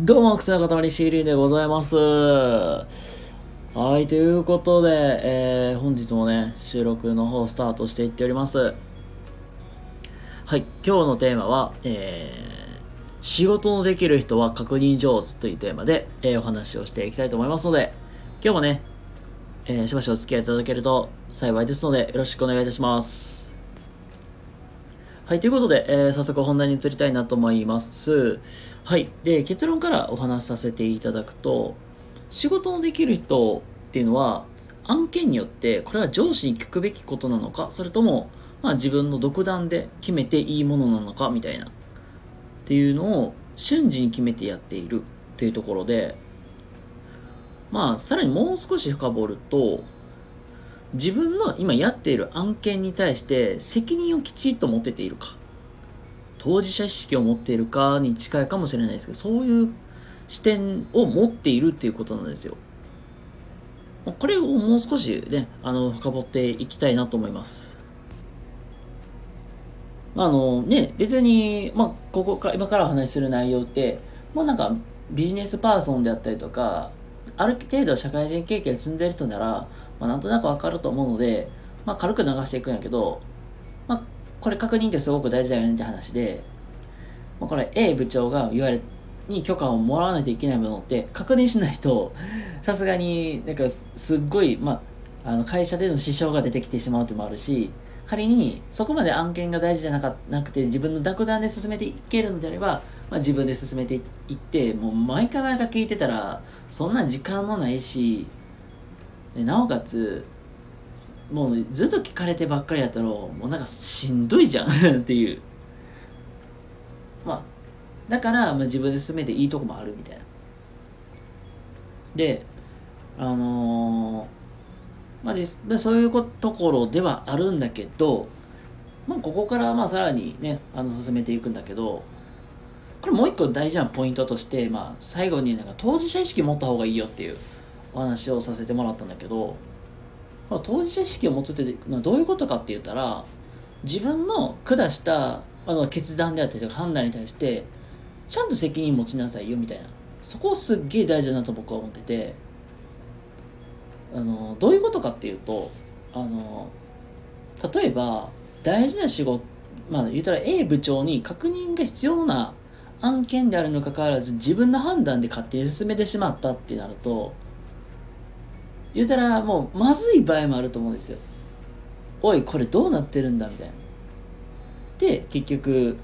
どうも、癖の塊 CD でございます。はい、ということで、えー、本日もね、収録の方スタートしていっております。はい、今日のテーマは、えー、仕事のできる人は確認上手というテーマで、えー、お話をしていきたいと思いますので、今日もね、えー、しばしお付き合いいただけると幸いですので、よろしくお願いいたします。はい、ということで、えー早速本題に移りたいなと思います。はい。で、結論からお話しさせていただくと、仕事のできる人っていうのは、案件によって、これは上司に聞くべきことなのか、それとも、まあ自分の独断で決めていいものなのか、みたいな。っていうのを瞬時に決めてやっているっていうところで、まあ、さらにもう少し深掘ると、自分の今やっている案件に対して責任をきちっと持てているか。当事者意識を持っているかに近いかもしれないですけどそういう視点を持っているっていうことなんですよ。これをもう少しねあの深掘っていきたいなと思います。ああのね別に、まあ、ここか今からお話しする内容ってもうなんかビジネスパーソンであったりとかある程度社会人経験積んでる人なら、まあ、なんとなくわかると思うので、まあ、軽く流していくんやけど、まあ、これ確認ってすごく大事だよねって話で、まあ、これ A 部長が言われに許可をもらわないといけないものって確認しないと さすがになんかすっごい、まあ、あの会社での支障が出てきてしまうってもあるし仮にそこまで案件が大事じゃなかなくて自分の独断で進めていけるのであれば、まあ、自分で進めていってもう毎回毎回聞いてたらそんな時間もないしでなおかつもうずっと聞かれてばっかりやったらもうなんかしんどいじゃん っていう。まあだから、まあ、自分で進めていいとこもあるみたいな。であのーまあ実でそういうこところではあるんだけど、まあ、ここからまあさらにねあの進めていくんだけどこれもう一個大事なポイントとして、まあ、最後になんか当事者意識持った方がいいよっていう。お話をさせてもらったんだけど、当事者意識を持つっていうのはどういうことかって言ったら自分の下したあの決断であったりとか判断に対してちゃんと責任持ちなさいよみたいな。そこをすっげえ大事だなと僕は思っててあのどういうことかっていうとあの例えば大事な仕事まあ言ったら A 部長に確認が必要な案件であるにもかかわらず自分の判断で勝手に進めてしまったってなると言うたらもうまずい場合もあると思うんですよ。おいこれどうなってるんだみたいな。で結局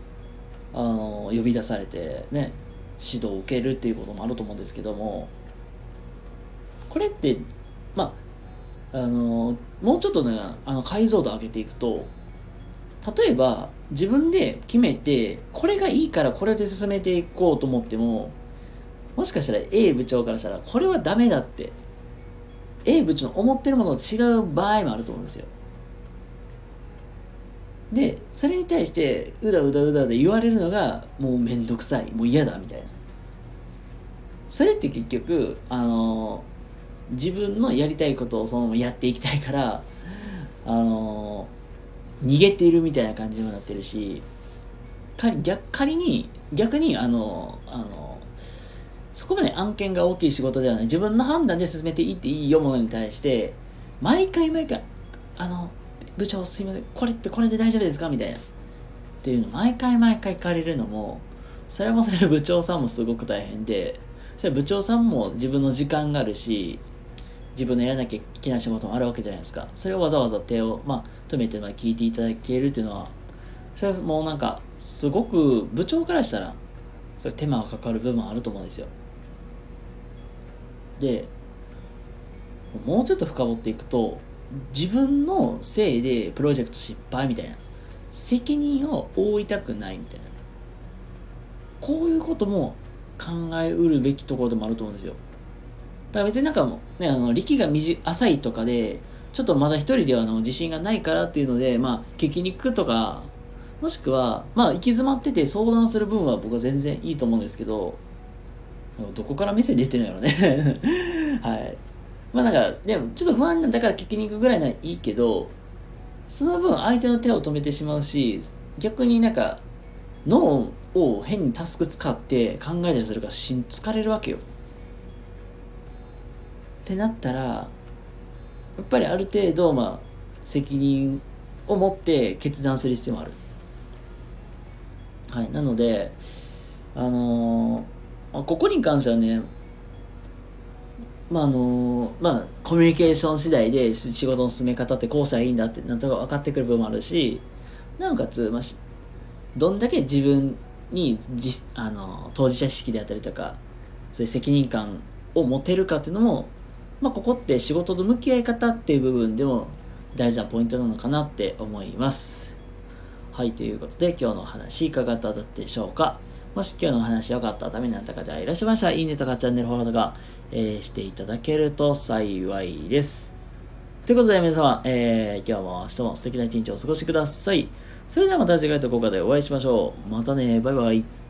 あの呼び出されてね指導を受けるっていうこともあると思うんですけども。これってまああのもうちょっとねあの解像度上げていくと例えば自分で決めてこれがいいからこれで進めていこうと思ってももしかしたら A 部長からしたらこれはダメだって A 部長の思ってるものと違う場合もあると思うんですよ。でそれに対してうだうだうだで言われるのがもうめんどくさいもう嫌だみたいな。それって結局あの自分のやりたいことをそのままやっていきたいからあの逃げているみたいな感じにもなってるし仮逆仮に逆にあのあのそこまで案件が大きい仕事ではない。自分の判断で進めていいっていいよものに対して毎回毎回あの部長すいませんこれってこれで大丈夫ですか？みたいな。っていうの毎回毎回聞かれるのもそれもそれは部長さんもすごく大変でそれは部長さんも自分の時間があるし自分のやらなきゃいけない仕事もあるわけじゃないですか。それをわざわざ手を、まあ、止めてまあ聞いていただけるっていうのはそれはもうなんかすごく部長からしたらそれ手間がかかる部分あると思うんですよ。でもうちょっと深掘っていくと自分のせいでプロジェクト失敗みたいな。責任を負いたくないみたいな。こういうことも考えうるべきところでもあると思うんですよ。だから別になんかもねあの力が浅いとかでちょっとまだ一人ではあの自信がないからっていうのでまあ聞きに行くとかもしくはまあ行き詰まってて相談する分は僕は全然いいと思うんですけどどこから目線出てるんやろね はいまあなんかでもちょっと不安なんだから聞きに行くぐらいならいいけどその分相手の手を止めてしまうし逆になんかノーを変にタスク使って考えたりするからしん疲れるわけよ。ってなったらやっぱりある程度まあ責任を持って決断する必要もある。はい、なのであのー、まここに関してはねまああのまあコミュニケーション次第で仕事の進め方ってこうしたらいいんだってなんとか分かってくる部分もあるしなおかつ、まあ、どんだけ自分にじあの当事者意識であったりとかそういう責任感を持てるかっていうのも、まあ、ここって仕事と向き合い方っていう部分でも大事なポイントなのかなって思います。はい、ということで今日のお話いかがだったでしょうか？もし今日の話良かったためになった方がいらっしゃいましたら、いいねとかチャンネルフォローとか、えー、していただけると幸いです。ということで皆様、えー、今日も明日も素敵な一日をお過ごしください。それではまた次回とここでお会いしましょう。またね、バイバイ。